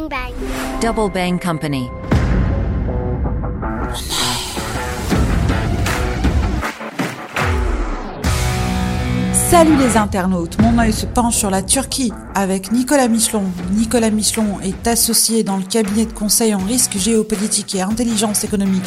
Bang Bang. Double Bang Company. Salut les internautes, mon œil se penche sur la Turquie avec Nicolas Michelon. Nicolas Michelon est associé dans le cabinet de conseil en risque géopolitique et intelligence économique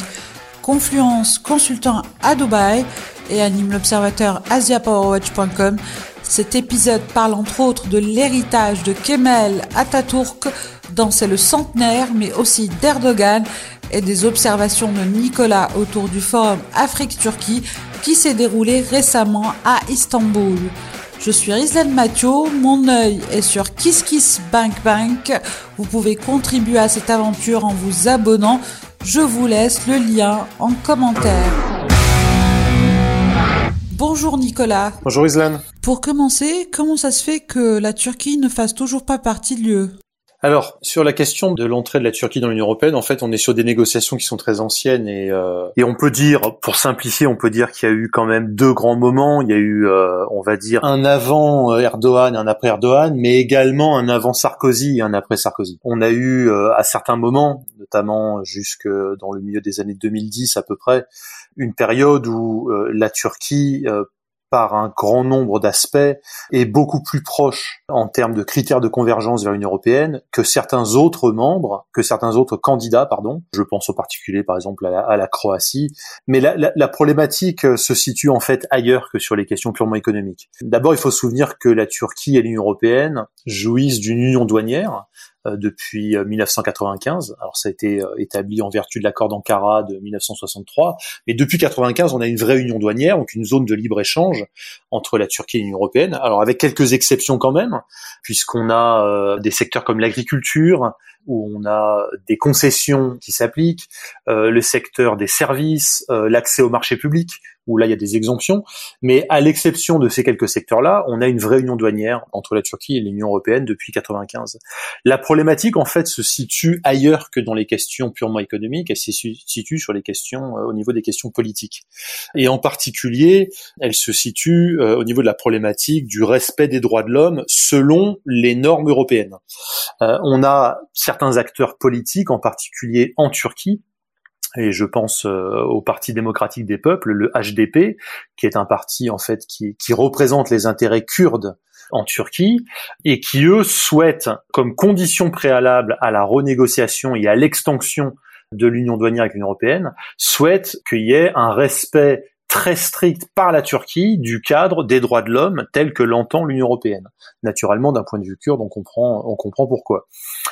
Confluence consultant à Dubaï et anime l'observateur asiapowerwatch.com. Cet épisode parle entre autres de l'héritage de Kemal Atatürk dans le centenaire mais aussi d'Erdogan et des observations de Nicolas autour du forum Afrique-Turquie qui s'est déroulé récemment à Istanbul. Je suis Rizal Mathieu, mon œil est sur Kiss Bank Bank. Vous pouvez contribuer à cette aventure en vous abonnant. Je vous laisse le lien en commentaire. Bonjour Nicolas. Bonjour Islan. Pour commencer, comment ça se fait que la Turquie ne fasse toujours pas partie de l'UE alors, sur la question de l'entrée de la Turquie dans l'Union européenne, en fait, on est sur des négociations qui sont très anciennes et, euh, et on peut dire, pour simplifier, on peut dire qu'il y a eu quand même deux grands moments. Il y a eu, euh, on va dire, un avant euh, Erdogan et un après Erdogan, mais également un avant Sarkozy et un après Sarkozy. On a eu à certains moments, notamment jusque dans le milieu des années 2010 à peu près, une période où la Turquie par un grand nombre d'aspects est beaucoup plus proche en termes de critères de convergence vers l'Union européenne que certains autres membres, que certains autres candidats, pardon. Je pense en particulier, par exemple, à la, Croatie. Mais la, la, problématique se situe en fait ailleurs que sur les questions purement économiques. D'abord, il faut se souvenir que la Turquie et l'Union européenne jouissent d'une union douanière euh, depuis 1995. Euh, Alors ça a été euh, établi en vertu de l'accord d'Ankara de 1963, mais depuis 1995, on a une vraie union douanière, donc une zone de libre-échange entre la Turquie et l'Union européenne. Alors avec quelques exceptions quand même, puisqu'on a des secteurs comme l'agriculture, où on a des concessions qui s'appliquent, euh, le secteur des services, euh, l'accès au marché public, où là il y a des exemptions, mais à l'exception de ces quelques secteurs-là, on a une vraie union douanière entre la Turquie et l'Union européenne depuis 95. La problématique en fait se situe ailleurs que dans les questions purement économiques, elle se situe sur les questions euh, au niveau des questions politiques. Et en particulier, elle se situe au niveau de la problématique du respect des droits de l'homme selon les normes européennes. on a certains acteurs politiques, en particulier en Turquie, et je pense euh, au Parti démocratique des peuples, le HDP, qui est un parti en fait qui, qui représente les intérêts kurdes en Turquie et qui eux souhaitent comme condition préalable à la renégociation et à l'extension de l'union douanière avec l'Union européenne, souhaitent qu'il y ait un respect très strict par la Turquie du cadre des droits de l'homme tel que l'entend l'Union européenne. Naturellement, d'un point de vue kurde, on on comprend pourquoi.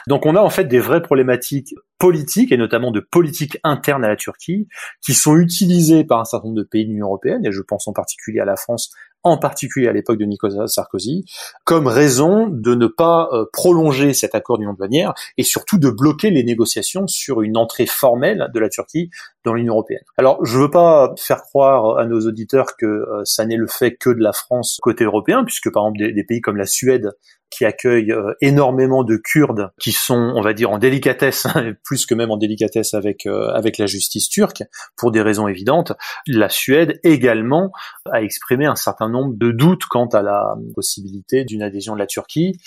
Donc on a en fait des vraies problématiques politiques et notamment de politique interne à la Turquie qui sont utilisées par un certain nombre de pays de l'Union européenne et je pense en particulier à la France en particulier à l'époque de Nicolas Sarkozy, comme raison de ne pas euh, prolonger cet accord d'union douanière et surtout de bloquer les négociations sur une entrée formelle de la Turquie dans l'Union européenne. Alors, je veux pas faire croire à nos auditeurs que euh, ça n'est le fait que de la France côté européen, puisque par exemple des pays comme la Suède qui accueille euh, énormément de Kurdes qui sont, on va dire, en délicatesse, plus que même en délicatesse avec euh, avec la justice turque, pour des raisons évidentes. La Suède également a exprimé un certain nombre de doutes quant à la possibilité d'une adhésion de la Turquie.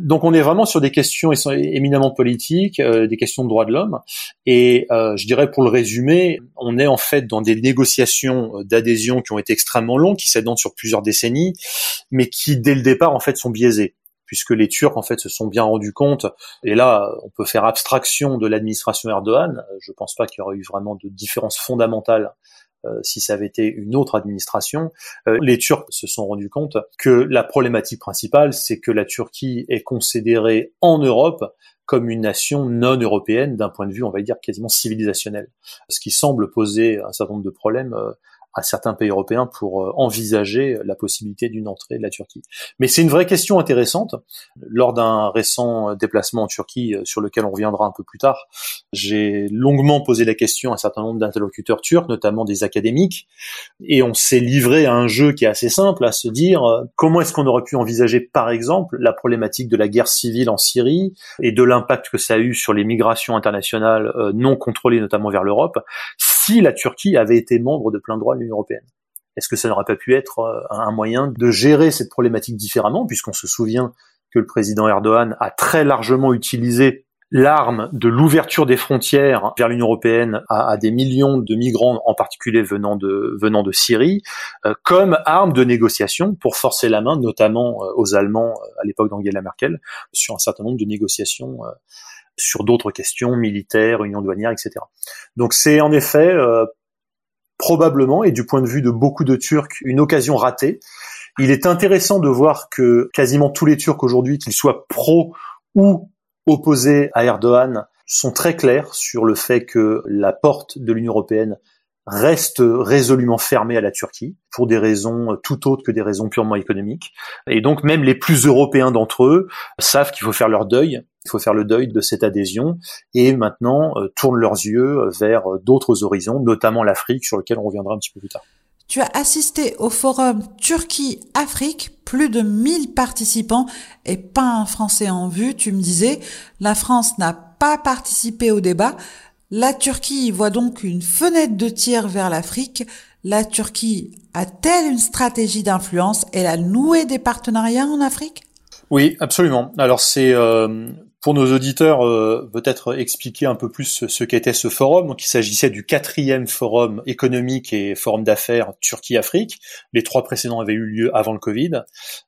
Donc on est vraiment sur des questions éminemment politiques, euh, des questions de droits de l'homme. Et je dirais pour le résumer, on est en fait dans des négociations d'adhésion qui ont été extrêmement longues, qui s'étendent sur plusieurs décennies, mais qui dès le départ en fait sont biaisées puisque les Turcs en fait se sont bien rendus compte. Et là, on peut faire abstraction de l'administration Erdogan. Je pense pas qu'il y aurait eu vraiment de différence fondamentale euh, si ça avait été une autre administration, euh, les Turcs se sont rendus compte que la problématique principale, c'est que la Turquie est considérée en Europe comme une nation non européenne d'un point de vue, on va dire, quasiment civilisationnel. Ce qui semble poser un certain nombre de problèmes euh, à certains pays européens pour euh, envisager la possibilité d'une entrée de la Turquie. Mais c'est une vraie question intéressante. Lors d'un récent déplacement en Turquie, euh, sur lequel on reviendra un peu plus tard, j'ai longuement posé la question à un certain nombre d'interlocuteurs turcs, notamment des académiques, et on s'est livré à un jeu qui est assez simple, à se dire euh, comment est-ce qu'on aurait pu envisager, par exemple, la problématique de la guerre civile en Syrie et de l'impact que ça a eu sur les migrations internationales non contrôlées, notamment vers l'Europe, si la Turquie avait été membre de plein droit de l'Union européenne. Est-ce que ça n'aurait pas pu être euh, un moyen de gérer cette problématique différemment, puisqu'on se souvient que le président Erdogan a très largement utilisé l'arme de l'ouverture des frontières vers l'Union européenne à, des millions de migrants, en particulier venant de venant de Syrie, euh, comme arme de négociation pour forcer la main, notamment euh, aux Allemands à l'époque d'Angela Merkel, sur un certain nombre de négociations sur d'autres questions militaires, union douanière, etc. Donc c'est en effet probablement, et du point de vue de beaucoup de Turcs, une occasion ratée. Il est intéressant de voir que quasiment tous les Turcs aujourd'hui, qu'ils soient pro ou opposés à Erdogan, sont très clairs sur le fait que la porte de l'Union européenne reste résolument fermée à la Turquie pour des raisons tout autres que des raisons purement économiques. Et donc même les plus européens d'entre eux savent qu'il faut faire leur deuil il faut faire le deuil de cette adhésion et maintenant euh, tournent leurs yeux vers d'autres horizons, notamment l'Afrique, sur lequel on reviendra un petit peu plus tard. Tu as assisté au forum Turquie-Afrique, plus de 1000 participants et pas un Français en vue. Tu me disais, la France n'a pas participé au débat. La Turquie voit donc une fenêtre de tir vers l'Afrique. La Turquie a-t-elle une stratégie d'influence? Elle a noué des partenariats en Afrique? Oui, absolument. Alors c'est euh, pour nos auditeurs, euh, peut-être expliquer un peu plus ce qu'était ce forum. Donc, il s'agissait du quatrième forum économique et forum d'affaires Turquie-Afrique. Les trois précédents avaient eu lieu avant le Covid.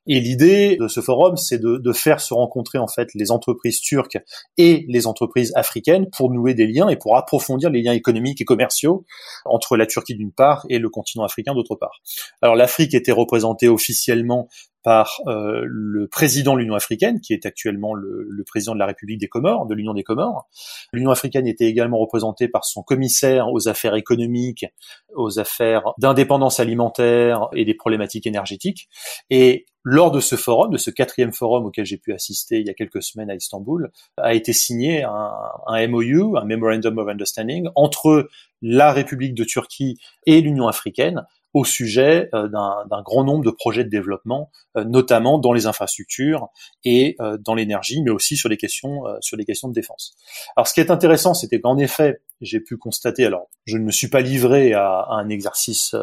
Et l'idée de ce forum, c'est de, de, faire se rencontrer en fait les entreprises turques et les entreprises africaines pour nouer des liens et pour approfondir les liens économiques et commerciaux entre la Turquie d'une part et le continent africain d'autre part. Alors, l'Afrique était représentée officiellement par euh, le président de l'Union africaine, qui est actuellement le, le, président de la République des Comores, de l'Union des Comores. L'Union africaine était également représentée par son commissaire aux affaires économiques, aux affaires d'indépendance alimentaire et des problématiques énergétiques. Et lors de ce forum, de ce quatrième forum auquel j'ai pu assister il y a quelques semaines à Istanbul, a été signé un, un MOU, un Memorandum of Understanding, entre la République de Turquie et l'Union africaine au sujet euh, d'un grand nombre de projets de développement, euh, notamment dans les infrastructures et euh, dans l'énergie, mais aussi sur les questions sur les questions de défense. Alors, ce qui est intéressant, c'était qu'en effet, j'ai pu constater. Alors, je ne me suis pas livré à, un exercice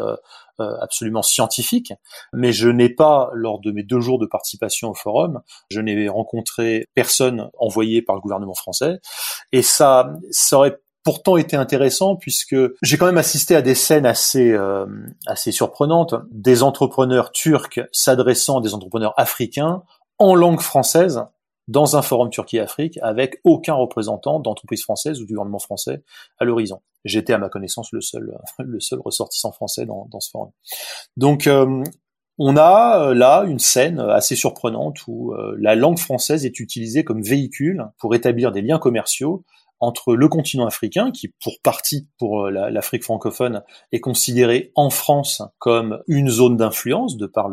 absolument scientifique, mais je n'ai pas, lors de mes deux jours de participation au forum, je n'ai rencontré personne envoyé par le gouvernement français, et ça, ça aurait pourtant été intéressant puisque j'ai quand même assisté à des scènes assez euh, assez surprenantes, des entrepreneurs turcs s'adressant à des entrepreneurs africains en langue française dans un forum Turquie-Afrique avec aucun représentant d'entreprise française ou du gouvernement français à l'horizon. J'étais à ma connaissance le seul le seul ressortissant français dans, dans ce forum. Donc euh, on a euh, là une scène assez surprenante où la langue française est utilisée comme véhicule pour établir des liens commerciaux entre le continent africain, qui pour partie, pour euh, l'Afrique francophone, est considéré en France comme une zone d'influence de par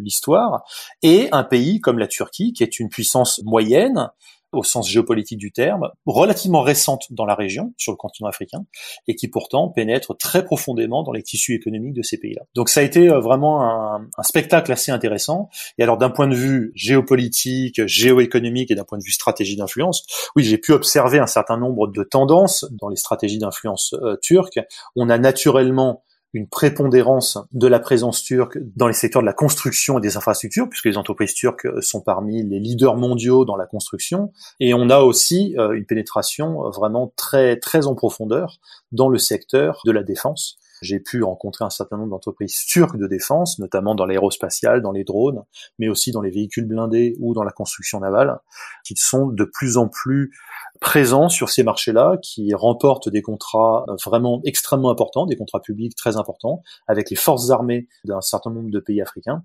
l'histoire, et un pays comme la Turquie, qui est une puissance moyenne, au sens géopolitique du terme, relativement récente dans la région, sur le continent africain, et qui pourtant pénètre très profondément dans les tissus économiques de ces pays-là. Donc ça a été euh, vraiment un, spectacle assez intéressant. Et alors d'un point de vue géopolitique, géoéconomique et d'un point de vue stratégie d'influence, oui, j'ai pu observer un certain nombre de tendances dans les stratégies d'influence euh, turques. On a naturellement une prépondérance de la présence turque dans les secteurs de la construction et des infrastructures, puisque les entreprises turques sont parmi les leaders mondiaux dans la construction, et on a aussi euh, une pénétration vraiment très très en profondeur dans le secteur de la défense. J'ai pu rencontrer un certain nombre d'entreprises turques de défense, notamment dans l'aérospatial, dans les drones, mais aussi dans les véhicules blindés ou dans la construction navale, qui sont de plus en plus présents sur ces marchés-là, qui remportent des contrats vraiment extrêmement importants, des contrats publics très importants, avec les forces armées d'un certain nombre de pays africains.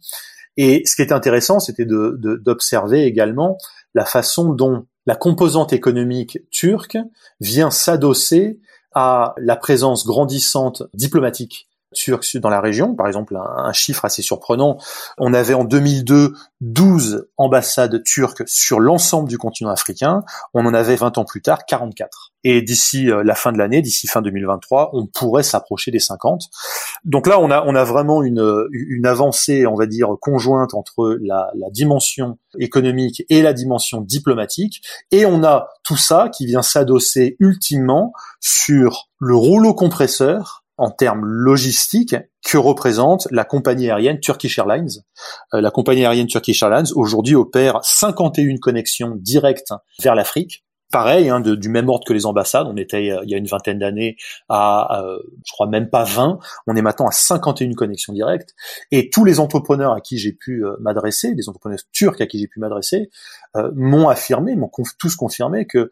Et ce qui était intéressant, c'était d'observer également la façon dont la composante économique turque vient s'adosser à la présence grandissante diplomatique turque dans la région. Par exemple, un, chiffre assez surprenant, on avait en 2002 12 ambassades turques sur l'ensemble du continent africain, on en avait 20 ans plus tard 44. Et d'ici euh, la fin de l'année, d'ici fin 2023, on pourrait s'approcher des 50. Donc là, on a, on a vraiment une, une avancée, on va dire, conjointe entre la, la dimension économique et la dimension diplomatique, et on a tout ça qui vient s'adosser ultimement sur le rouleau compresseur en termes logistiques que représente la compagnie aérienne Turkish Airlines. Euh, la compagnie aérienne Turkish Airlines aujourd'hui opère 51 connexions directes vers l'Afrique pareil, hein, du même ordre que les ambassades. On était il y a une vingtaine d'années à, je crois même pas 20. On est maintenant à 51 connexions directes. Et tous les entrepreneurs à qui j'ai pu m'adresser, des entrepreneurs turcs à qui j'ai pu m'adresser, m'ont affirmé, m'ont tous confirmé que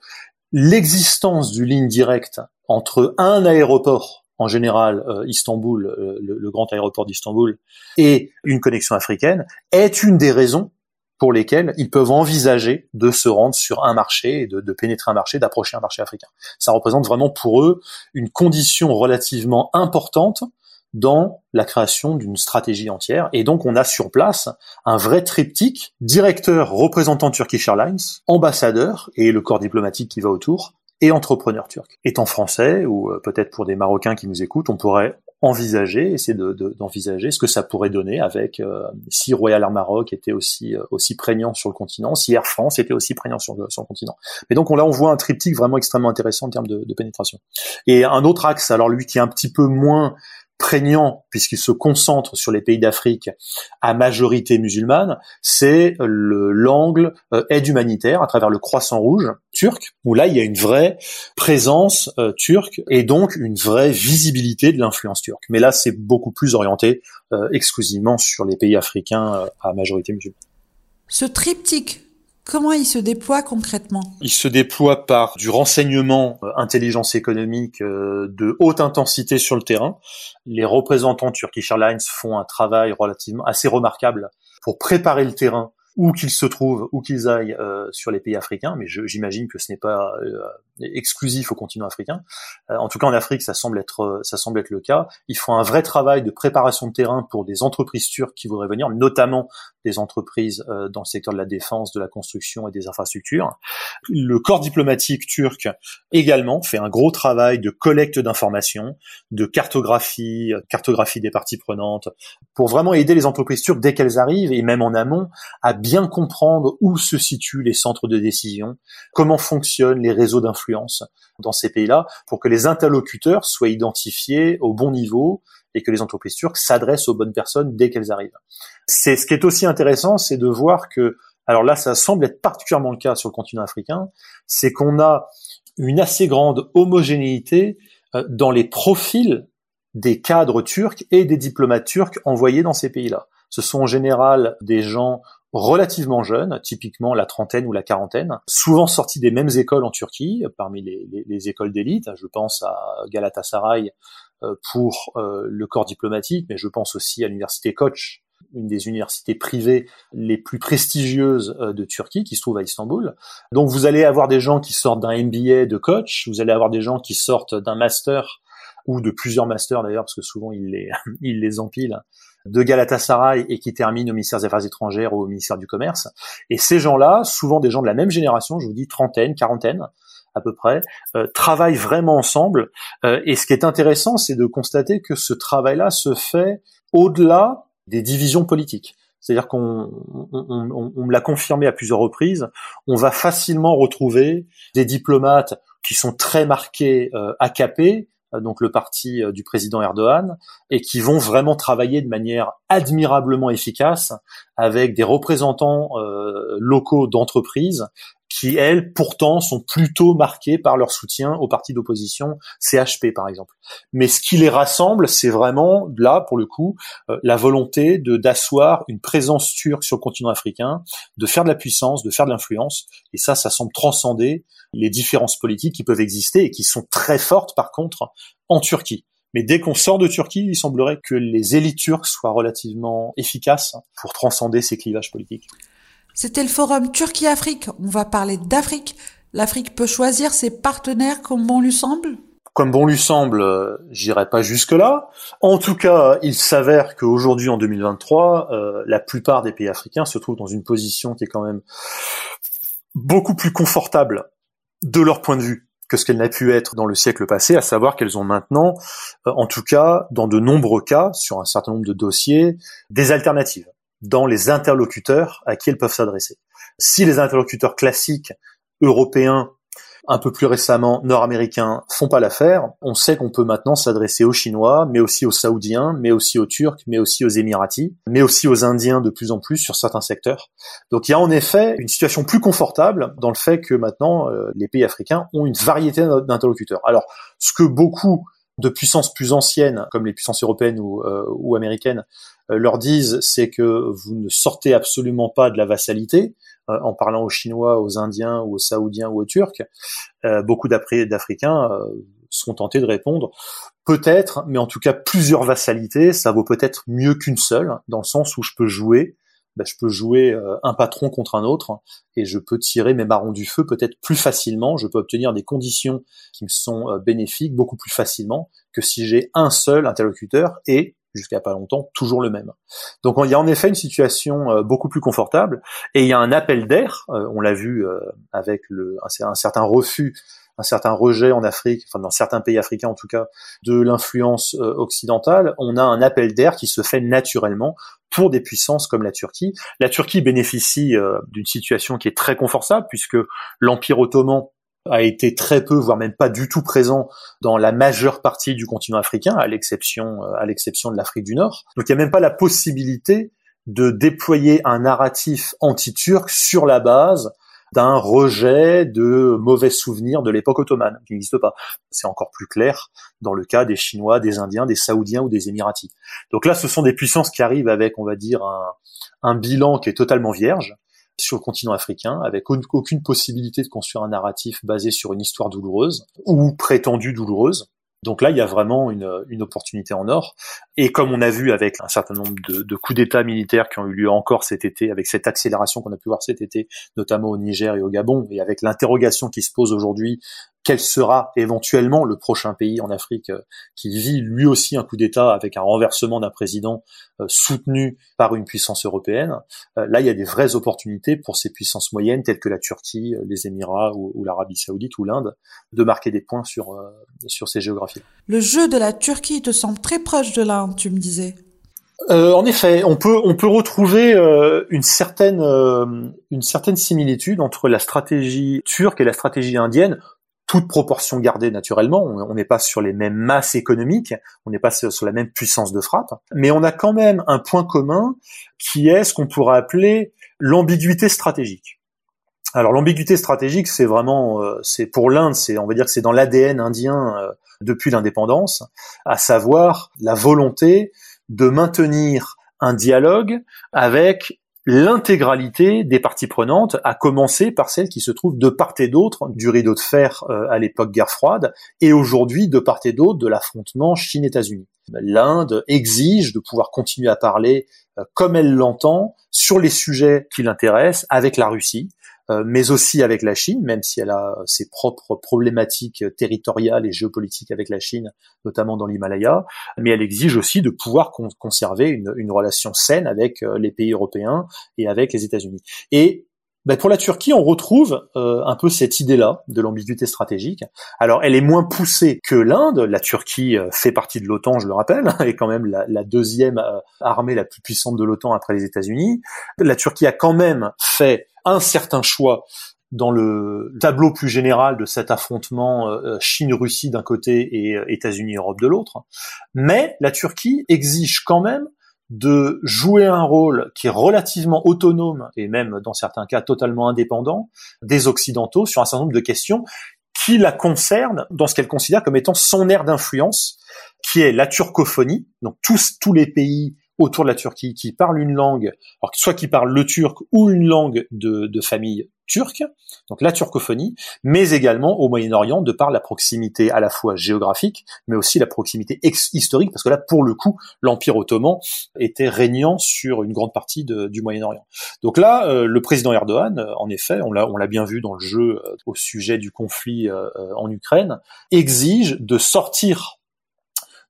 l'existence du ligne directe entre un aéroport en général euh, Istanbul, euh, le, grand aéroport d'Istanbul, et une connexion africaine, est une des raisons pour lesquelles ils peuvent envisager de se rendre sur un marché, de, de pénétrer un marché, d'approcher un marché africain. Ça représente vraiment pour eux une condition relativement importante dans la création d'une stratégie entière. Et donc, on a sur place un vrai triptyque, directeur, représentant Turkish Airlines, ambassadeur et le corps diplomatique qui va autour, et entrepreneur turc. Étant français, ou euh, peut-être pour des Marocains qui nous écoutent, on pourrait envisager, essayer d'envisager ce que ça pourrait donner avec euh, si Royal Air Maroc était aussi euh, aussi prégnant sur le continent, si Air France était aussi prégnant sur le, sur le continent. Mais donc on, là on voit un triptyque vraiment extrêmement intéressant en termes de, de pénétration. Et un autre axe, alors lui qui est un petit peu moins prégnant, puisqu'il se concentre sur les pays d'Afrique à majorité musulmane, c'est l'angle euh, aide humanitaire à travers le croissant rouge turc, où là il y a une vraie présence euh, turque et donc une vraie visibilité de l'influence turque. Mais là c'est beaucoup plus orienté euh, exclusivement sur les pays africains à majorité musulmane. Ce triptyque Comment il se déploie concrètement? Il se déploie par du renseignement euh, intelligence économique euh, de haute intensité sur le terrain. Les représentants Turkish Airlines font un travail relativement assez remarquable pour préparer le terrain où qu'ils se trouvent, où qu'ils aillent euh, sur les pays africains, mais j'imagine que ce n'est pas exclusif au continent africain. En tout cas, en Afrique, ça semble être ça semble être le cas. Il faut un vrai travail de préparation de terrain pour des entreprises turques qui voudraient venir, notamment des entreprises dans le secteur de la défense, de la construction et des infrastructures. Le corps diplomatique turc également fait un gros travail de collecte d'informations, de cartographie, cartographie des parties prenantes, pour vraiment aider les entreprises turques dès qu'elles arrivent et même en amont à bien comprendre où se situent les centres de décision, comment fonctionnent les réseaux d'influence dans ces pays-là, pour que les interlocuteurs soient identifiés au bon niveau et que les entreprises turques s'adressent aux bonnes personnes dès qu'elles arrivent. C'est ce qui est aussi intéressant, c'est de voir que, alors là, ça semble être particulièrement le cas sur le continent africain, c'est qu'on a une assez grande homogénéité euh, dans les profils des cadres turcs et des diplomates turcs envoyés dans ces pays-là. Ce sont en général des gens relativement jeunes, typiquement la trentaine ou la quarantaine, souvent sortis des mêmes écoles en Turquie, parmi les, écoles d'élite. Je pense à Galatasaray pour euh, le corps diplomatique, mais je pense aussi à l'université Koç, une des universités privées les plus prestigieuses euh, de Turquie, qui se trouve à Istanbul. Donc vous allez avoir des gens qui sortent d'un MBA de Koç, vous allez avoir des gens qui sortent d'un master ou de plusieurs masters d'ailleurs, parce que souvent ils les, ils les empilent de Galatasaray et qui termine au ministère des Affaires étrangères ou au ministère du Commerce. Et ces gens-là, souvent des gens de la même génération, je vous dis trentaine, quarantaine à peu près, euh, travaillent vraiment ensemble. Euh, et ce qui est intéressant, c'est de constater que ce travail-là se fait au-delà des divisions politiques. C'est-à-dire qu'on on, me l'a confirmé à plusieurs reprises, on va facilement retrouver des diplomates qui sont très marqués euh, AKP, euh, donc le parti euh, du président Erdogan, et qui vont vraiment travailler de manière admirablement efficace avec des représentants euh, locaux d'entreprises qui, elles, pourtant, sont plutôt marquées par leur soutien au parti d'opposition, CHP par exemple. Mais ce qui les rassemble, c'est vraiment, là, pour le coup, la volonté de d'asseoir une présence turque sur le continent africain, de faire de la puissance, de faire de l'influence, et ça, ça semble transcender les différences politiques qui peuvent exister et qui sont très fortes par contre en Turquie. Mais dès qu'on sort de Turquie, il semblerait que les élites turques soient relativement efficaces pour transcender ces clivages politiques. C'était le forum Turquie-Afrique. On va parler d'Afrique. L'Afrique peut choisir ses partenaires comme bon lui semble comme bon lui semble, euh, j'irai pas jusque-là. En tout cas, il s'avère qu'aujourd'hui, en 2023, euh, la plupart des pays africains se trouvent dans une position qui est quand même beaucoup plus confortable de leur point de vue que ce qu'elle n'a pu être dans le siècle passé, à savoir qu'elles ont maintenant, euh, en tout cas, dans de nombreux cas, sur un certain nombre de dossiers, des alternatives dans les interlocuteurs à qui elles peuvent s'adresser. Si les interlocuteurs classiques européens un peu plus récemment nord-américains font pas l'affaire, on sait qu'on peut maintenant s'adresser aux Chinois, mais aussi aux Saoudiens, mais aussi aux Turcs, mais aussi aux Émiratis, mais aussi aux Indiens de plus en plus sur certains secteurs. Donc il y a en effet une situation plus confortable dans le fait que maintenant euh, les pays africains ont une variété d'interlocuteurs. Alors ce que beaucoup de puissances plus anciennes, comme les puissances européennes ou, euh, ou américaines, euh, leur disent, c'est que vous ne sortez absolument pas de la vassalité, en parlant aux Chinois, aux Indiens ou aux Saoudiens ou aux Turcs. beaucoup d'Africains sont tentés de répondre, peut-être, mais en tout cas plusieurs vassalités, ça vaut peut-être mieux qu'une seule, dans le sens où je peux jouer ben, je peux jouer euh, un patron contre un autre et je peux tirer mes marrons du feu peut-être plus facilement. Je peux obtenir des conditions qui me sont euh, bénéfiques beaucoup plus facilement que si j'ai un seul interlocuteur et jusqu'à pas longtemps toujours le même. Donc il y a en effet une situation euh, beaucoup plus confortable et il y a un appel d'air. on l'a vu avec le, un certain refus un certain rejet en Afrique, enfin dans certains pays africains en tout cas, de l'influence euh, occidentale, on a un appel d'air qui se fait naturellement pour des puissances comme la Turquie. La Turquie bénéficie euh, d'une situation qui est très confortable puisque l'Empire ottoman a été très peu, voire même pas du tout présent dans la majeure partie du continent africain, à l'exception, euh, à l'exception de l'Afrique du Nord. Donc il n'y a même pas la possibilité de déployer un narratif anti-turc sur la base d'un rejet de mauvais souvenirs de l'époque ottomane, qui n'existe pas. C'est encore plus clair dans le cas des Chinois, des Indiens, des Saoudiens ou des Émiratis. Donc là, ce sont des puissances qui arrivent avec, on va dire, un, bilan qui est totalement vierge sur le continent africain, avec aucune possibilité de construire un narratif basé sur une histoire douloureuse ou prétendue douloureuse. Donc là, il y a vraiment une, une, opportunité en or. Et comme on a vu avec un certain nombre de, de coups d'État militaires qui ont eu lieu encore cet été, avec cette accélération qu'on a pu voir cet été, notamment au Niger et au Gabon, et avec l'interrogation qui se pose aujourd'hui quel sera éventuellement le prochain pays en Afrique euh, qui vit lui aussi un coup d'État avec un renversement d'un président euh, soutenu par une puissance européenne. Euh, là, il y a des vraies opportunités pour ces puissances moyennes telles que la Turquie, les Émirats ou, l'Arabie saoudite ou l'Inde de marquer des points sur, sur ces géographies. Le jeu de la Turquie te semble très proche de l'Inde, tu me disais. en effet, on peut on peut retrouver une certaine une certaine similitude entre la stratégie turque et la stratégie indienne toute proportion gardée naturellement, on n'est pas sur les mêmes masses économiques, on n'est pas sur la même puissance de frappe, mais on a quand même un point commun qui est ce qu'on pourrait appeler l'ambiguïté stratégique. Alors l'ambiguïté stratégique, c'est vraiment, euh, c'est pour l'Inde, c'est on va dire que c'est dans l'ADN indien euh, depuis l'indépendance, à savoir la volonté de maintenir un dialogue avec l'intégralité des parties prenantes, à commencer par celles qui se trouvent de part et d'autre du rideau de fer euh, à l'époque guerre froide, et aujourd'hui de part et d'autre de l'affrontement Chine-États-Unis. L'Inde exige de pouvoir continuer à parler euh, comme elle l'entend sur les sujets qui l'intéressent avec la Russie, mais aussi avec la Chine, même si elle a ses propres problématiques territoriales et géopolitiques avec la Chine, notamment dans l'Himalaya, mais elle exige aussi de pouvoir conserver une, relation saine avec euh, les pays européens et avec les États-Unis. Ben pour la Turquie, on retrouve euh, un peu cette idée-là de l'ambiguïté stratégique. Alors, elle est moins poussée que l'Inde. La Turquie fait partie de l'OTAN, je le rappelle, et quand même la, deuxième armée la plus puissante de l'OTAN après les États-Unis. La Turquie a quand même fait un certain choix dans le tableau plus général de cet affrontement euh, Chine-Russie d'un côté et euh, États-Unis-Europe de l'autre. Mais la Turquie exige quand même de jouer un rôle qui est relativement autonome et même dans certains cas totalement indépendant des Occidentaux sur un certain nombre de questions qui la concernent dans ce qu'elle considère comme étant son aire d'influence, qui est la turcophonie. Donc tous, tous les pays autour de la Turquie qui parlent une langue, soit qui parlent le turc ou une langue de famille turque, donc la turcophonie, mais également au Moyen-Orient de par la proximité à la fois géographique, mais aussi la proximité historique, parce que là, pour le coup, l'Empire ottoman était régnant sur une grande partie du Moyen-Orient. Donc là, euh, le président Erdogan, euh, en effet, on l'a, bien vu dans le jeu euh, au sujet du conflit en Ukraine, exige de sortir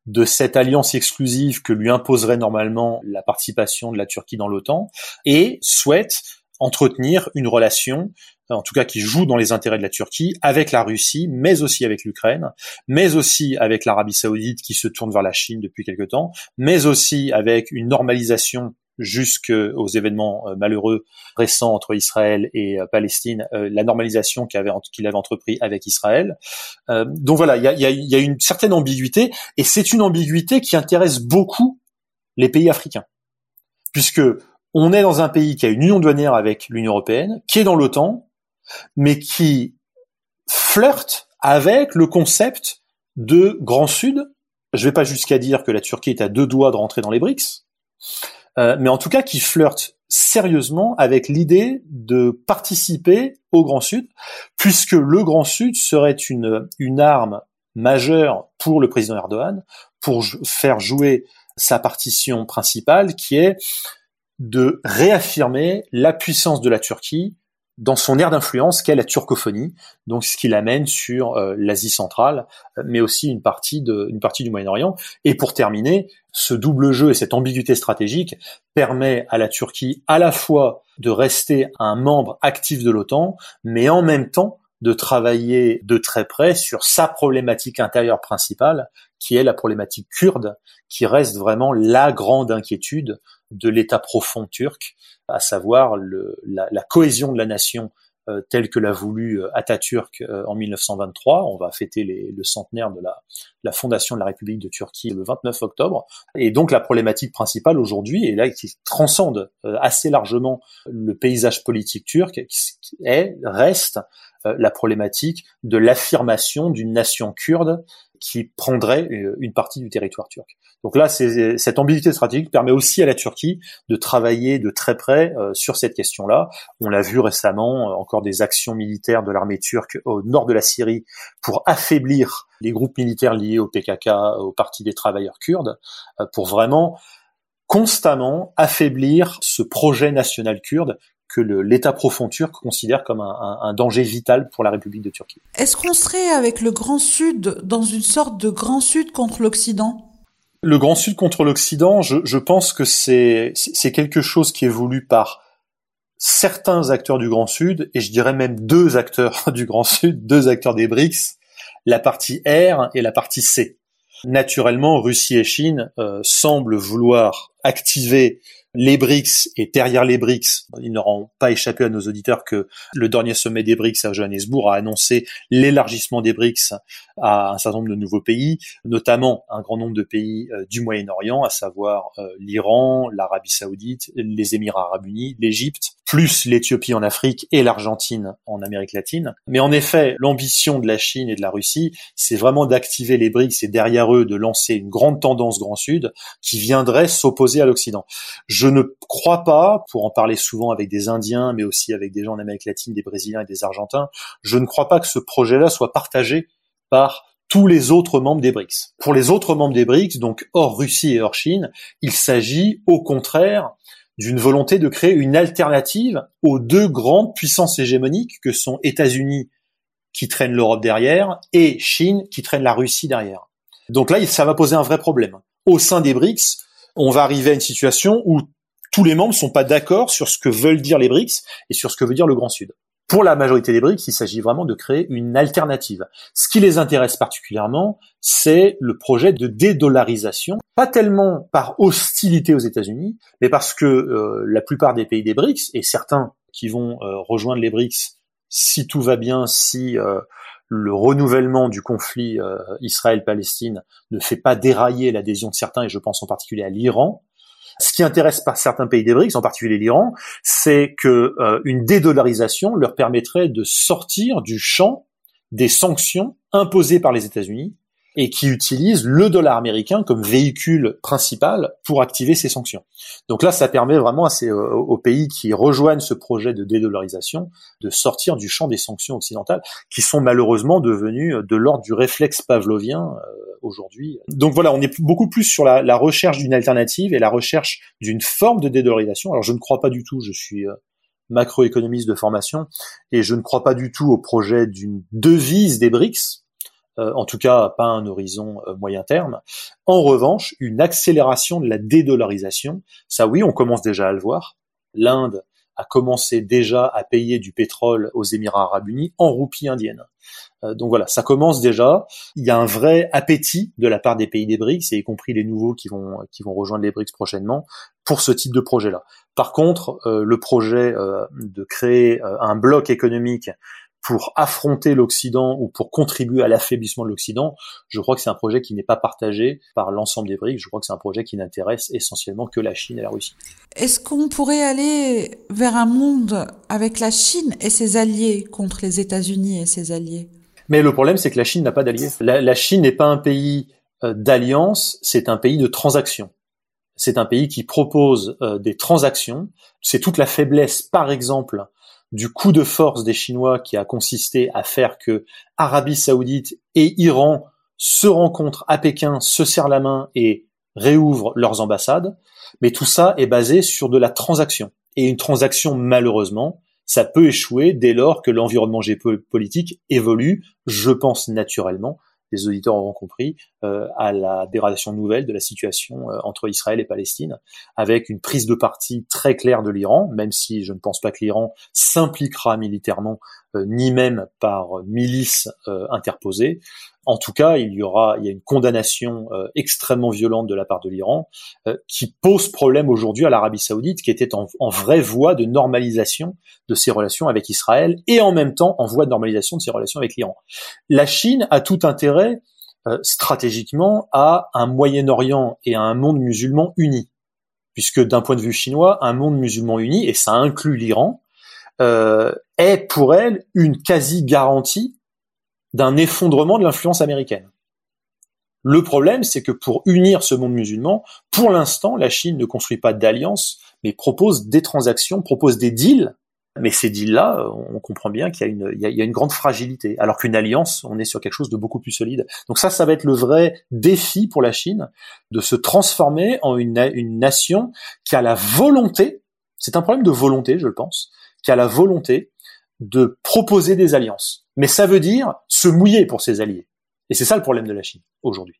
de cette alliance exclusive que lui imposerait normalement la participation de la Turquie dans l'OTAN et souhaite entretenir une relation, en tout cas qui joue dans les intérêts de la Turquie, avec la Russie, mais aussi avec l'Ukraine, mais aussi avec l'Arabie saoudite qui se tourne vers la Chine depuis quelque temps, mais aussi avec une normalisation jusqu'aux événements euh, malheureux récents entre Israël et euh, Palestine, euh, la normalisation qu'il avait, entrepris avec Israël. donc voilà, il y, a, y a, une certaine ambiguïté, et c'est une ambiguïté qui intéresse beaucoup les pays africains, puisque on est dans un pays qui a une union douanière avec l'Union européenne, qui est dans l'OTAN, mais qui flirte avec le concept de Grand Sud. Je vais pas jusqu'à dire que la Turquie est à deux doigts de rentrer dans les BRICS, euh, mais en tout cas qui flirte sérieusement avec l'idée de participer au Grand Sud, puisque le Grand Sud serait une arme majeure pour le président Erdogan pour faire jouer sa partition principale, qui est de réaffirmer la puissance de la Turquie dans son aire d'influence qu'est la turcophonie, donc ce qui l'amène sur euh, l'Asie centrale, euh, mais aussi une partie, une partie du Moyen-Orient. Et pour terminer, ce double jeu et cette ambiguïté stratégique permet à la Turquie à la fois de rester un membre actif de l'OTAN, mais en même temps de travailler de très près sur sa problématique intérieure principale, qui est la problématique kurde, qui reste vraiment la grande inquiétude de l'État profond turc, à savoir le, la, la, cohésion de la nation euh, telle que l'a voulu euh, Atatürk euh, en 1923. On va fêter les, le centenaire de la, la, fondation de la République de Turquie le 29 octobre. Et donc la problématique principale aujourd'hui, et là qui transcende assez largement le paysage politique turc, est, reste la problématique de l'affirmation d'une nation kurde qui prendrait une partie du territoire turc. Donc là, cette ambiguïté stratégique permet aussi à la Turquie de travailler de très près euh, sur cette question-là. On l'a vu récemment, euh, encore des actions militaires de l'armée turque au nord de la Syrie pour affaiblir les groupes militaires liés au PKK, au Parti des travailleurs kurdes, euh, pour vraiment constamment affaiblir ce projet national kurde que l'État profond turc considère comme un, un, danger vital pour la République de Turquie. Est-ce qu'on serait avec le Grand Sud dans une sorte de Grand Sud contre l'Occident? Le Grand Sud contre l'Occident, je, je, pense que c'est quelque chose qui est voulu par certains acteurs du Grand Sud, et je dirais même deux acteurs du Grand Sud, deux acteurs des BRICS, la partie R et la partie C. Naturellement, Russie et Chine euh, semblent vouloir activer les BRICS et derrière les BRICS, ils n'auront pas échappé à nos auditeurs que le dernier sommet des BRICS à Johannesburg a annoncé l'élargissement des BRICS à un certain nombre de nouveaux pays, notamment un grand nombre de pays euh, du Moyen-Orient, à savoir euh, l'Iran, l'Arabie Saoudite, les Émirats Arabes Unis, l'Égypte, plus l'Éthiopie en Afrique et l'Argentine en Amérique latine. Mais en effet, l'ambition de la Chine et de la Russie, c'est vraiment d'activer les BRICS et derrière eux de lancer une grande tendance Grand Sud qui viendrait s'opposer à l'Occident. Je ne crois pas, pour en parler souvent avec des Indiens, mais aussi avec des gens en Amérique latine, des Brésiliens et des Argentins, je ne crois pas que ce projet-là soit partagé par tous les autres membres des BRICS. Pour les autres membres des BRICS, donc hors Russie et hors Chine, il s'agit au contraire d'une volonté de créer une alternative aux deux grandes puissances hégémoniques que sont États-Unis qui traînent l'Europe derrière et Chine qui traîne la Russie derrière. Donc là, ça va poser un vrai problème. Au sein des BRICS, on va arriver à une situation où tous les membres ne sont pas d'accord sur ce que veulent dire les BRICS et sur ce que veut dire le Grand Sud. Pour la majorité des BRICS, il s'agit vraiment de créer une alternative. Ce qui les intéresse particulièrement, c'est le projet de dédollarisation, pas tellement par hostilité aux États-Unis, mais parce que euh, la plupart des pays des BRICS, et certains qui vont euh, rejoindre les BRICS si tout va bien, si euh, le renouvellement du conflit Israël-Palestine ne fait pas dérailler l'adhésion de certains, et je pense en particulier à l'Iran, ce qui intéresse par certains pays des BRICS, en particulier l'Iran, c'est que euh, une dédollarisation leur permettrait de sortir du champ des sanctions imposées par les États-Unis et qui utilisent le dollar américain comme véhicule principal pour activer ces sanctions. Donc là, ça permet vraiment à euh, aux pays qui rejoignent ce projet de dédollarisation de sortir du champ des sanctions occidentales, qui sont malheureusement devenues de l'ordre du réflexe pavlovien euh, aujourd'hui. Donc voilà, on est beaucoup plus sur la, recherche d'une alternative et la recherche d'une forme de dédollarisation. Alors je ne crois pas du tout, je suis euh, macroéconomiste de formation, et je ne crois pas du tout au projet d'une devise des BRICS, euh, en tout cas pas un horizon euh, moyen terme. En revanche, une accélération de la dédollarisation, ça oui, on commence déjà à le voir. L'Inde a commencé déjà à payer du pétrole aux Émirats arabes unis en roupies indiennes. Euh, donc voilà, ça commence déjà. Il y a un vrai appétit de la part des pays des BRICS, et y compris les nouveaux qui vont qui vont rejoindre les BRICS prochainement, pour ce type de projet-là. Par contre, euh, le projet euh, de créer un bloc économique pour affronter l'Occident ou pour contribuer à l'affaiblissement de l'Occident, je crois que c'est un projet qui n'est pas partagé par l'ensemble des BRICS. Je crois que c'est un projet qui n'intéresse essentiellement que la Chine et la Russie. Est-ce qu'on pourrait aller vers un monde avec la Chine et ses alliés contre les États-Unis et ses alliés? Mais le problème, c'est que la Chine n'a pas d'alliés. La, Chine n'est pas un pays euh, d'alliance, c'est un pays de transaction. C'est un pays qui propose euh, des transactions. C'est toute la faiblesse, par exemple, du coup de force des Chinois qui a consisté à faire que Arabie Saoudite et Iran se rencontrent à Pékin, se serrent la main et réouvrent leurs ambassades. Mais tout ça est basé sur de la transaction. Et une transaction, malheureusement, ça peut échouer dès lors que l'environnement géopolitique évolue, je pense naturellement, les auditeurs auront compris, euh, à la dégradation nouvelle de la situation euh, entre Israël et Palestine, avec une prise de parti très claire de l'Iran, même si je ne pense pas que l'Iran s'impliquera militairement, ni même par milice interposée, en tout cas, il y aura, il y a une condamnation euh, extrêmement violente de la part de l'Iran euh, qui pose problème aujourd'hui à l'Arabie Saoudite, qui était en, en, vraie voie de normalisation de ses relations avec Israël et en même temps en voie de normalisation de ses relations avec l'Iran. La Chine a tout intérêt euh, stratégiquement à un Moyen-Orient et à un monde musulman uni, puisque d'un point de vue chinois, un monde musulman uni et ça inclut l'Iran est pour elle une quasi garantie d'un effondrement de l'influence américaine. Le problème, c'est que pour unir ce monde musulman, pour l'instant, la Chine ne construit pas d'alliance, mais propose des transactions, propose des deals. Mais ces deals-là, on comprend bien qu'il y, y, a une grande fragilité, alors qu'une alliance, on est sur quelque chose de beaucoup plus solide. Donc ça, ça va être le vrai défi pour la Chine, de se transformer en une, une nation qui a la volonté, c'est un problème de volonté, je le pense, qui a la volonté de proposer des alliances. Mais ça veut dire se mouiller pour ses alliés. Et c'est ça le problème de la Chine aujourd'hui.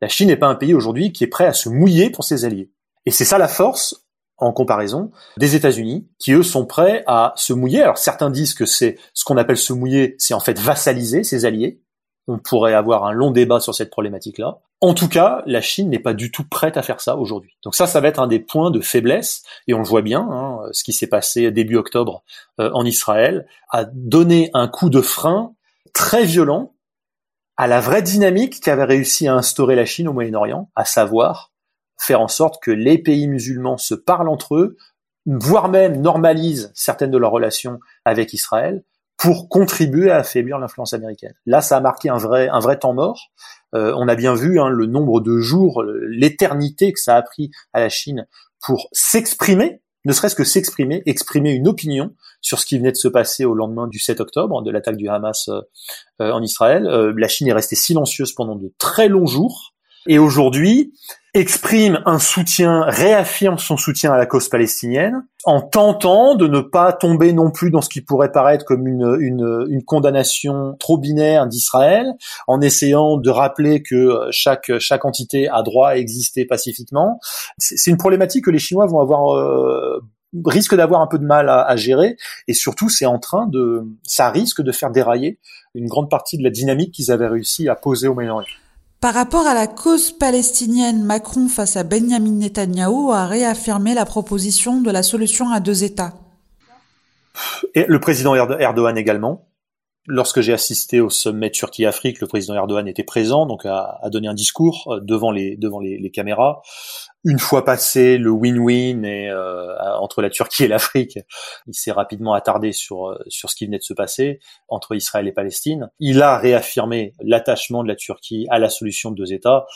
La Chine n'est pas un pays aujourd'hui qui est prêt à se mouiller pour ses alliés. Et c'est ça la force, en comparaison, des États-Unis, qui eux sont prêts à se mouiller. Alors certains disent que c'est ce qu'on appelle se mouiller, c'est en fait vassaliser ses alliés. On pourrait avoir un long débat sur cette problématique-là. En tout cas, la Chine n'est pas du tout prête à faire ça aujourd'hui. Donc ça, ça va être un des points de faiblesse, et on le voit bien, hein, ce qui s'est passé début octobre euh, en Israël, a donné un coup de frein très violent à la vraie dynamique qu'avait réussi à instaurer la Chine au Moyen-Orient, à savoir faire en sorte que les pays musulmans se parlent entre eux, voire même normalisent certaines de leurs relations avec Israël, pour contribuer à affaiblir l'influence américaine. Là, ça a marqué un vrai, un vrai temps mort. Euh, on a bien vu hein, le nombre de jours, l'éternité que ça a pris à la Chine pour s'exprimer, ne serait-ce que s'exprimer, exprimer une opinion sur ce qui venait de se passer au lendemain du 7 octobre, de l'attaque du Hamas euh, euh, en Israël. la Chine est restée silencieuse pendant de très longs jours. Et aujourd'hui, exprime un soutien, réaffirme son soutien à la cause palestinienne, en tentant de ne pas tomber non plus dans ce qui pourrait paraître comme une, une, une condamnation trop binaire d'Israël, en essayant de rappeler que chaque, chaque entité a droit à exister pacifiquement. C'est une problématique que les Chinois vont avoir euh, risque d'avoir un peu de mal à, à gérer et surtout c'est en train de ça risque de faire dérailler une grande partie de la dynamique qu'ils avaient réussi à poser au Moyen-Orient. Par rapport à la cause palestinienne, Macron face à Benjamin Netanyahou a réaffirmé la proposition de la solution à deux États. Le président Erdogan également. Lorsque j'ai assisté au sommet Turquie-Afrique, le président Erdogan était présent, donc a, donné un discours euh, devant les devant les caméras. Une fois passé le win-win et euh, entre la Turquie et l'Afrique, il s'est rapidement attardé sur euh, sur ce qui venait de se passer entre Israël et Palestine. Il a réaffirmé l'attachement de la Turquie à la solution de deux États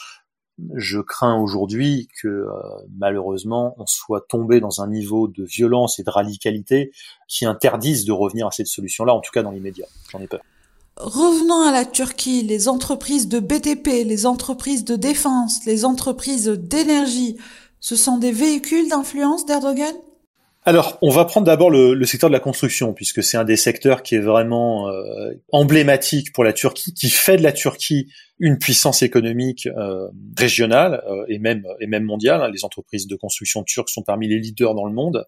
je crains aujourd'hui que euh, malheureusement on soit tombé dans un niveau de violence et de radicalité qui interdisent de revenir à cette solution-là, en tout cas dans l'immédiat. J'en ai peur. Revenons à la Turquie, les entreprises de BTP, les entreprises de défense, les entreprises d'énergie, ce sont des véhicules d'influence d'Erdogan? Alors, on va prendre d'abord le, secteur de la construction, puisque c'est un des secteurs qui est vraiment euh, emblématique pour la Turquie, qui fait de la Turquie une puissance économique euh, régionale euh, et même et même mondiale. Les entreprises de construction turques sont parmi les leaders dans le monde.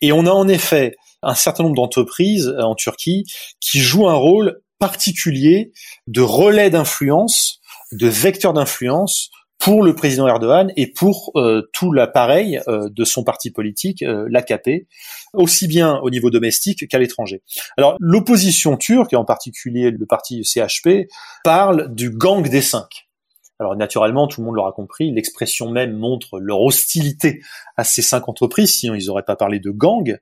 Et on a en effet un certain nombre d'entreprises en Turquie qui jouent un rôle particulier de relais d'influence, de vecteur d'influence pour le président Erdogan et pour euh, tout l'appareil euh, de son parti politique, euh, l'AKP, aussi bien au niveau domestique qu'à l'étranger. Alors l'opposition turque, et en particulier le parti CHP, parle du gang des cinq. Alors naturellement, tout le monde l'aura compris, l'expression même montre leur hostilité à ces cinq entreprises, sinon ils n'auraient pas parlé de gang.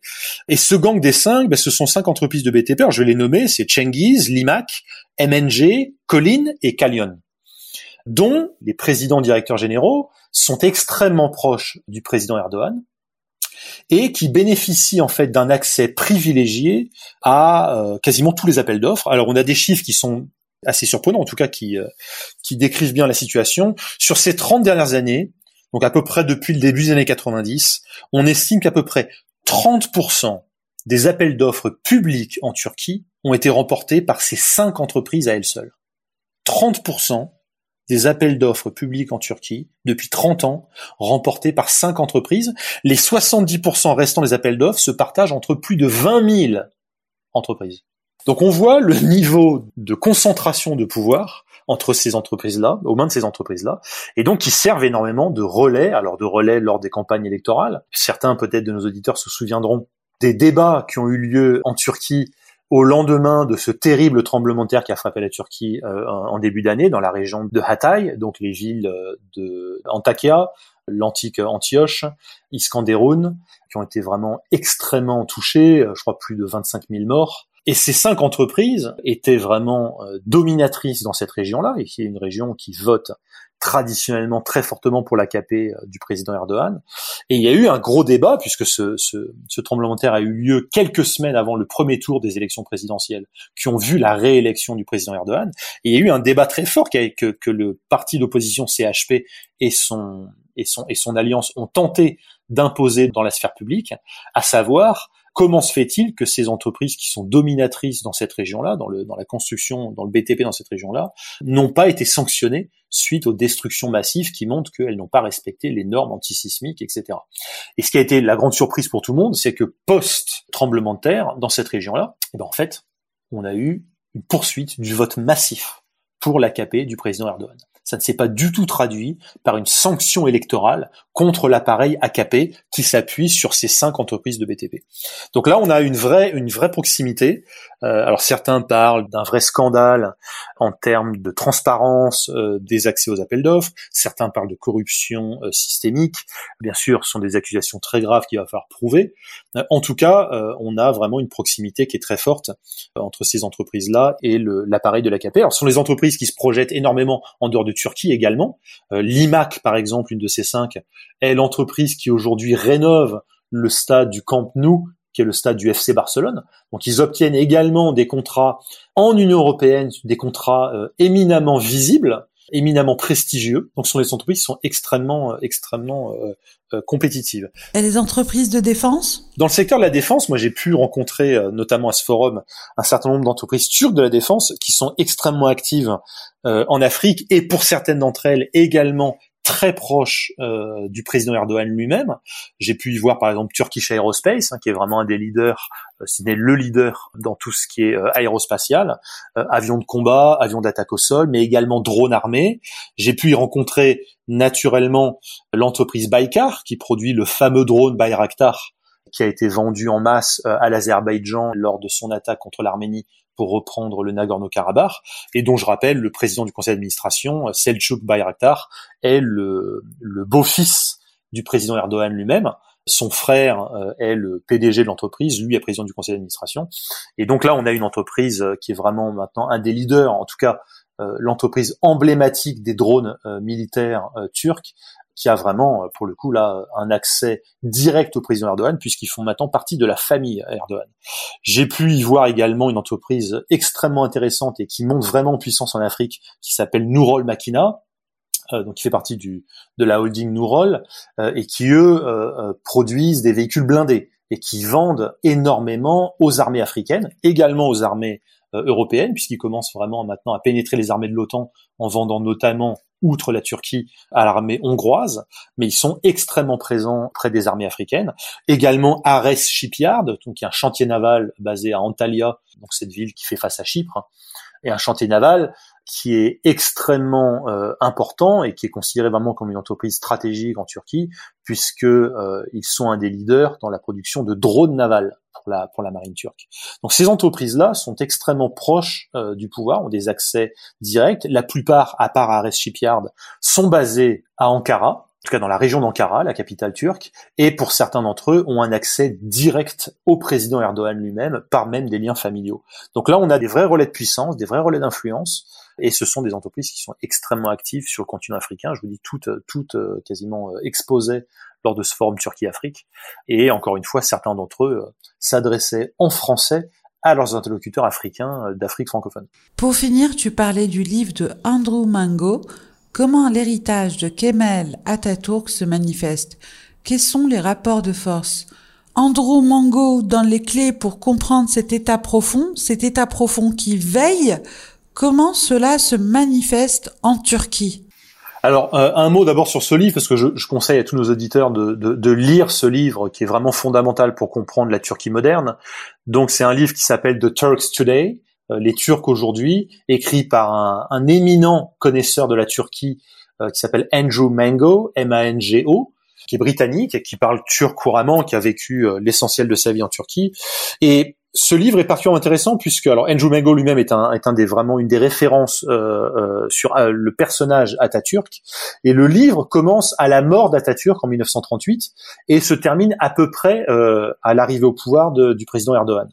Et ce gang des cinq, ben, ce sont cinq entreprises de BTP, je vais les nommer, c'est Cengiz, Limak, MNG, Colin et Kalion dont les présidents directeurs généraux sont extrêmement proches du président Erdogan et qui bénéficient en fait d'un accès privilégié à euh, quasiment tous les appels d'offres. Alors on a des chiffres qui sont assez surprenants, en tout cas qui, euh, qui décrivent bien la situation. Sur ces 30 dernières années, donc à peu près depuis le début des années 90, on estime qu'à peu près 30% des appels d'offres publics en Turquie ont été remportés par ces cinq entreprises à elles seules. 30% des appels d'offres publics en Turquie depuis 30 ans, remportés par cinq entreprises. Les 70% restants des appels d'offres se partagent entre plus de 20 000 entreprises. Donc on voit le niveau de concentration de pouvoir entre ces entreprises-là, aux mains de ces entreprises-là, et donc qui servent énormément de relais, alors de relais lors des campagnes électorales. Certains peut-être de nos auditeurs se souviendront des débats qui ont eu lieu en Turquie au lendemain de ce terrible tremblement de terre qui a frappé la Turquie euh, en début d'année dans la région de Hatay, donc les villes euh, de Antakya, l'antique Antioche, Iskanderun, qui ont été vraiment extrêmement touchées, euh, je crois plus de 25 000 morts. Et ces cinq entreprises étaient vraiment dominatrices dans cette région-là, et qui est une région qui vote traditionnellement très fortement pour l'AKP euh, du président Erdogan. Et il y a eu un gros débat, puisque ce, ce, ce, tremblement de terre a eu lieu quelques semaines avant le premier tour des élections présidentielles, qui ont vu la réélection du président Erdogan. Et il y a eu un débat très fort que, que le parti d'opposition CHP et son, et, son, et son alliance ont tenté d'imposer dans la sphère publique, à savoir Comment se fait-il que ces entreprises qui sont dominatrices dans cette région-là, dans, la construction, dans le BTP dans cette région-là, n'ont pas été sanctionnées suite aux destructions massives qui montrent qu'elles n'ont pas respecté les normes antisismiques, etc. Et ce qui a été la grande surprise pour tout le monde, c'est que post-tremblement de terre, dans cette région-là, eh ben en fait, on a eu une poursuite du vote massif pour l'AKP du président Erdogan ça ne s'est pas du tout traduit par une sanction électorale contre l'appareil AKP qui s'appuie sur ces cinq entreprises de BTP. Donc là, on a une vraie, une vraie proximité. Euh, alors certains parlent d'un vrai scandale en termes de transparence euh, des accès aux appels d'offres. Certains parlent de corruption euh, systémique. Bien sûr, ce sont des accusations très graves qu'il va falloir prouver. en tout cas, on a vraiment une proximité qui est très forte entre ces entreprises-là et l'appareil de l'AKP. Alors, ce sont les entreprises qui se projettent énormément en dehors de Turquie également. Euh, L'IMAC, par exemple, une de ces cinq, est l'entreprise qui aujourd'hui rénove le stade du Camp Nou, qui est le stade du FC Barcelone. Donc ils obtiennent également des contrats en Union européenne, des contrats euh, éminemment visibles, éminemment prestigieux. Donc ce sont des entreprises qui sont extrêmement, euh, extrêmement compétitives. Et les entreprises de défense? Dans le secteur de la défense, moi j'ai pu rencontrer, notamment à ce forum, un certain nombre d'entreprises turques de la défense qui sont extrêmement actives euh, en Afrique et pour certaines d'entre elles également très proche euh, du président Erdogan lui-même. J'ai pu y voir par exemple Turkish Aerospace, hein, qui est vraiment un des leaders, euh, si n'est le leader dans tout ce qui est euh, aérospatial, avions de combat, avions d'attaque au sol, mais également drones armés. J'ai pu y rencontrer naturellement l'entreprise Baykar, qui produit le fameux drone Bayraktar, qui a été vendu en masse à l'Azerbaïdjan lors de son attaque contre l'Arménie pour reprendre le Nagorno-Karabakh, et dont je rappelle le président du conseil d'administration, Selçuk Bayraktar, est le, beau-fils du président Erdogan lui-même. Son frère euh, est le PDG de l'entreprise, lui est président du conseil d'administration. Et donc là, on a une entreprise euh, qui est vraiment maintenant un des leaders, en tout cas euh, l'entreprise emblématique des drones militaires turcs, qui a vraiment, euh, pour le coup, là, un accès direct au président Erdogan, puisqu'ils font maintenant partie de la famille Erdogan. J'ai pu y voir également une entreprise extrêmement intéressante et qui monte vraiment en puissance en Afrique, qui s'appelle Nourol Makina, euh, donc qui fait partie de la holding Nourol, euh, et qui eux produisent des véhicules blindés, et qui vendent énormément aux armées africaines, également aux armées euh, européennes, puisqu'ils commencent vraiment maintenant à pénétrer les armées de l'OTAN en vendant notamment outre la Turquie, à l'armée hongroise, mais ils sont extrêmement présents près des armées africaines. Également Ares Shipyard, donc un chantier naval basé à Antalya, donc cette ville qui fait face à Chypre, et un chantier naval qui est extrêmement euh, important et qui est considéré vraiment comme une entreprise stratégique en Turquie, puisque euh, ils sont un des leaders dans la production de drones navals pour la pour la marine turque. Donc ces entreprises-là sont extrêmement proches euh, du pouvoir, ont des accès directs. La plupart, à part Ares Shipyard, sont basées à Ankara, en tout cas dans la région d'Ankara, la capitale turque, et pour certains d'entre eux ont un accès direct au président Erdogan lui-même par même des liens familiaux. Donc là, on a des vrais relais de puissance, des vrais relais d'influence, et ce sont des entreprises qui sont extrêmement actives sur le continent africain. Je vous dis toutes, toutes euh, quasiment euh, exposées lors de ce forum Turquie-Afrique. Et encore une fois, certains d'entre eux euh, s'adressaient en français à leurs interlocuteurs africains d'Afrique francophone. Pour finir, tu parlais du livre de Andrew Mango, Comment l'héritage de Kemal Atatürk se manifeste? Quels sont les rapports de force? Andrew Mango donne les clés pour comprendre cet état profond, cet état profond qui veille. Comment cela se manifeste en Turquie? Alors, euh, un mot d'abord sur ce livre, parce que je, je, conseille à tous nos auditeurs de, de, de, lire ce livre qui est vraiment fondamental pour comprendre la Turquie moderne. Donc, c'est un livre qui s'appelle The Turks Today, les Turcs aujourd'hui, écrit par un, un, éminent connaisseur de la Turquie euh, qui s'appelle Andrew Mango, M-A-N-G-O, qui est britannique et qui parle turc couramment, qui a vécu euh, l'essentiel de sa vie en Turquie. Et ce livre est particulièrement intéressant puisque alors Andrew Mango lui-même est un est un des vraiment une des références euh, euh, sur euh, le personnage Atatürk et le livre commence à la mort d'Atatürk en 1938 et se termine à peu près à l'arrivée au pouvoir de, du président Erdogan.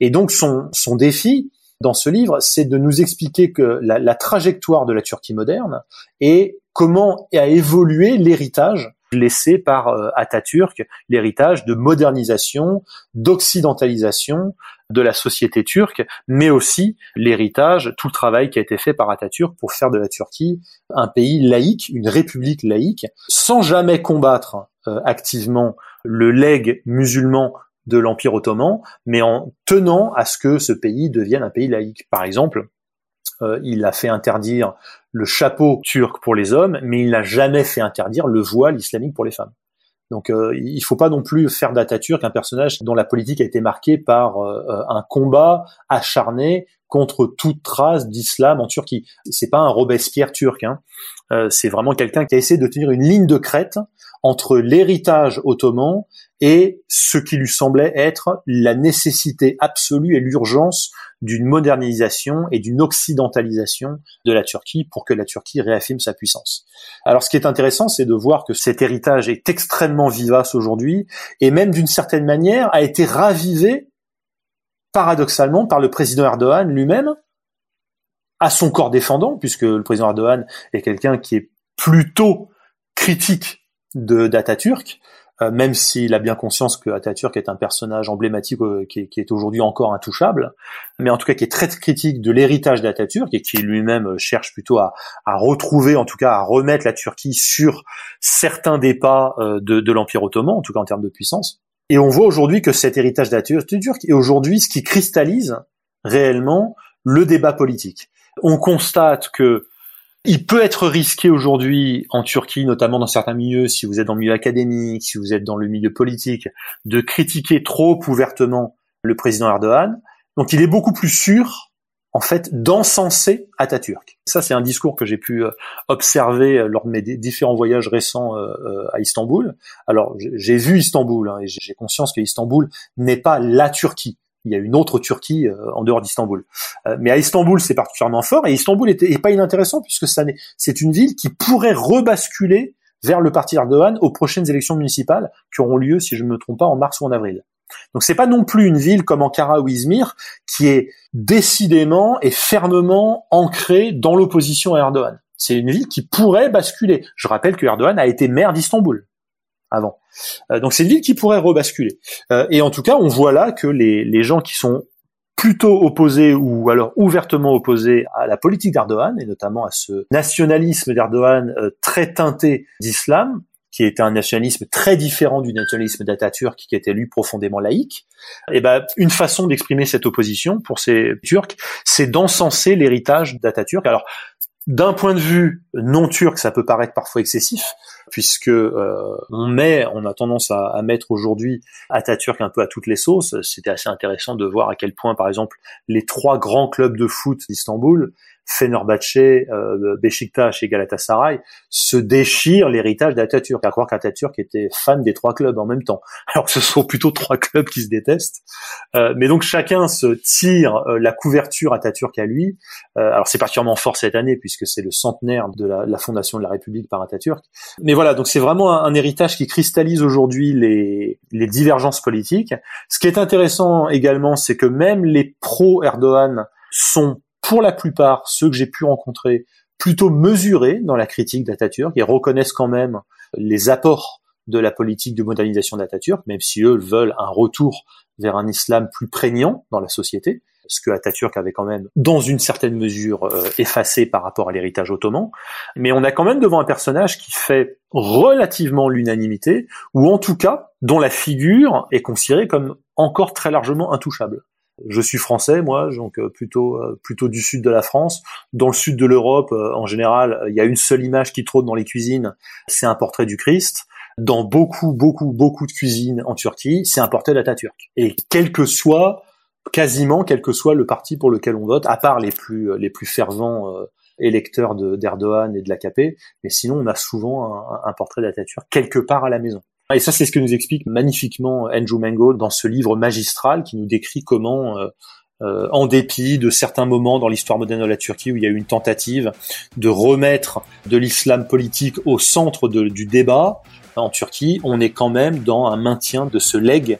Et donc son son défi dans ce livre, c'est de nous expliquer que la, trajectoire de la Turquie moderne et comment a évolué l'héritage laissé par euh, Atatürk, l'héritage de modernisation, d'occidentalisation de la société turque, mais aussi l'héritage, tout le travail qui a été fait par Atatürk pour faire de la Turquie un pays laïque, une république laïque, sans jamais combattre euh, activement le legs musulman de l'Empire ottoman, mais en tenant à ce que ce pays devienne un pays laïque. Par exemple, euh, il a fait interdire le chapeau turc pour les hommes, mais il n'a jamais fait interdire le voile islamique pour les femmes. Donc euh, il faut pas non plus faire d'Atatürk un personnage dont la politique a été marquée par euh, un combat acharné contre toute trace d'islam en Turquie. C'est pas un Robespierre turc, hein. Euh, c'est vraiment quelqu'un qui a essayé de tenir une ligne de crête entre l'héritage ottoman et ce qui lui semblait être la nécessité absolue et l'urgence d'une modernisation et d'une occidentalisation de la Turquie pour que la Turquie réaffirme sa puissance. Alors ce qui est intéressant, c'est de voir que cet héritage est extrêmement vivace aujourd'hui et même d'une certaine manière a été ravivé paradoxalement par le président Erdogan lui-même à son corps défendant, puisque le président Erdogan est quelqu'un qui est plutôt critique de d'Atatürk, euh, même s'il a bien conscience que Atatürk est un personnage emblématique euh, qui, est, aujourd'hui encore intouchable, mais en tout cas qui est très critique de l'héritage d'Atatürk et qui lui-même euh, cherche plutôt à, retrouver, en tout cas à remettre la Turquie sur certains des pas de, de l'Empire ottoman, en tout cas en termes de puissance. Et on voit aujourd'hui que cet héritage d'Atatürk est aujourd'hui ce qui cristallise réellement le débat politique. On constate que il peut être risqué aujourd'hui en Turquie, notamment dans certains milieux, si vous êtes dans le milieu académique, si vous êtes dans le milieu politique, de critiquer trop ouvertement le président Erdogan. Donc il est beaucoup plus sûr, en fait, d'encenser Atatürk. Ça, c'est un discours que j'ai pu euh, observer euh, lors de mes différents voyages récents euh, à Istanbul. Alors, j'ai vu Istanbul hein, et j'ai conscience que Istanbul n'est pas la Turquie il y a une autre Turquie euh, en dehors d'Istanbul. Euh, mais à Istanbul, c'est particulièrement fort, et Istanbul est, pas inintéressant puisque c'est une ville qui pourrait rebasculer vers le parti Erdogan aux prochaines élections municipales qui auront lieu, si je ne me trompe pas, en mars ou en avril. Donc c'est pas non plus une ville comme Ankara ou Izmir qui est décidément et fermement ancrée dans l'opposition à Erdogan. C'est une ville qui pourrait basculer. Je rappelle que Erdogan a été maire d'Istanbul Euh, donc c'est une ville qui pourrait rebasculer. Euh, et en tout cas, on voit là que les, gens qui sont plutôt opposés ou alors ouvertement opposés à la politique d'Erdogan et notamment à ce nationalisme d'Erdogan euh, très teinté d'islam, qui était un nationalisme très différent du nationalisme d'Atatürk, qui était lui profondément laïque. Et ben, une façon d'exprimer cette opposition pour ces Turcs, c'est d'encenser l'héritage d'Atatürk. Alors, d'un point de vue non turc, ça peut paraître parfois excessif, puisque euh, on met, on a tendance à, à mettre aujourd'hui Atatürk un peu à toutes les sauces. C'était assez intéressant de voir à quel point, par exemple, les trois grands clubs de foot d'Istanbul Fenerbahçe, euh, Beşiktaş et Galatasaray se déchirent l'héritage d'Atatürk, à croire qu'Atatürk était fan des trois clubs en même temps, alors que ce sont plutôt trois clubs qui se détestent. Euh, mais donc chacun se tire euh, la couverture Atatürk à lui. Euh, alors c'est particulièrement fort cette année puisque c'est le centenaire de la, la, fondation de la République par Atatürk. Mais voilà, donc c'est vraiment un, un, héritage qui cristallise aujourd'hui les, les divergences politiques. Ce qui est intéressant également, c'est que même les pro-Erdogan sont pour la plupart, ceux que j'ai pu rencontrer, plutôt mesurés dans la critique d'Atatürk et reconnaissent quand même les apports de la politique de modernisation d'Atatürk, même si eux veulent un retour vers un islam plus prégnant dans la société, ce que Atatürk avait quand même, dans une certaine mesure, euh, effacé par rapport à l'héritage ottoman. Mais on a quand même devant un personnage qui fait relativement l'unanimité, ou en tout cas dont la figure est considérée comme encore très largement intouchable. Je suis français, moi, donc euh, plutôt euh, plutôt du sud de la France. Dans le sud de l'Europe, euh, en général, il y a une seule image qui trône dans les cuisines, c'est un portrait du Christ. Dans beaucoup, beaucoup, beaucoup de cuisines en Turquie, c'est un portrait d'Atatürk. Et quel que soit, quasiment, quel que soit le parti pour lequel on vote, à part les plus les plus fervents électeurs d'Erdogan et de l'AKP, mais sinon on a souvent un, un portrait d'Atatürk quelque part à la maison. Et ça, c'est ce que nous explique magnifiquement Andrew Mango dans ce livre magistral qui nous décrit comment, euh, euh, en dépit de certains moments dans l'histoire moderne de la Turquie où il y a eu une tentative de remettre de l'islam politique au centre de, du débat en Turquie, on est quand même dans un maintien de ce legs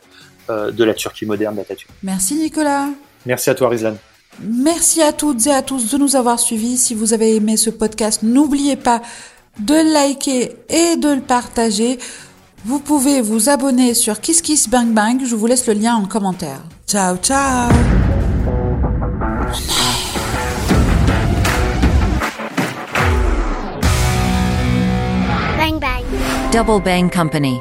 euh, de la Turquie moderne d'Atatürk. Merci Nicolas. Merci à toi Rizlan. Merci à toutes et à tous de nous avoir suivis. Si vous avez aimé ce podcast, n'oubliez pas de liker et de le partager. Vous pouvez vous abonner sur Kiss Kiss Bang Bang, je vous laisse le lien en commentaire. Ciao ciao. Bang Bang. Double Bang Company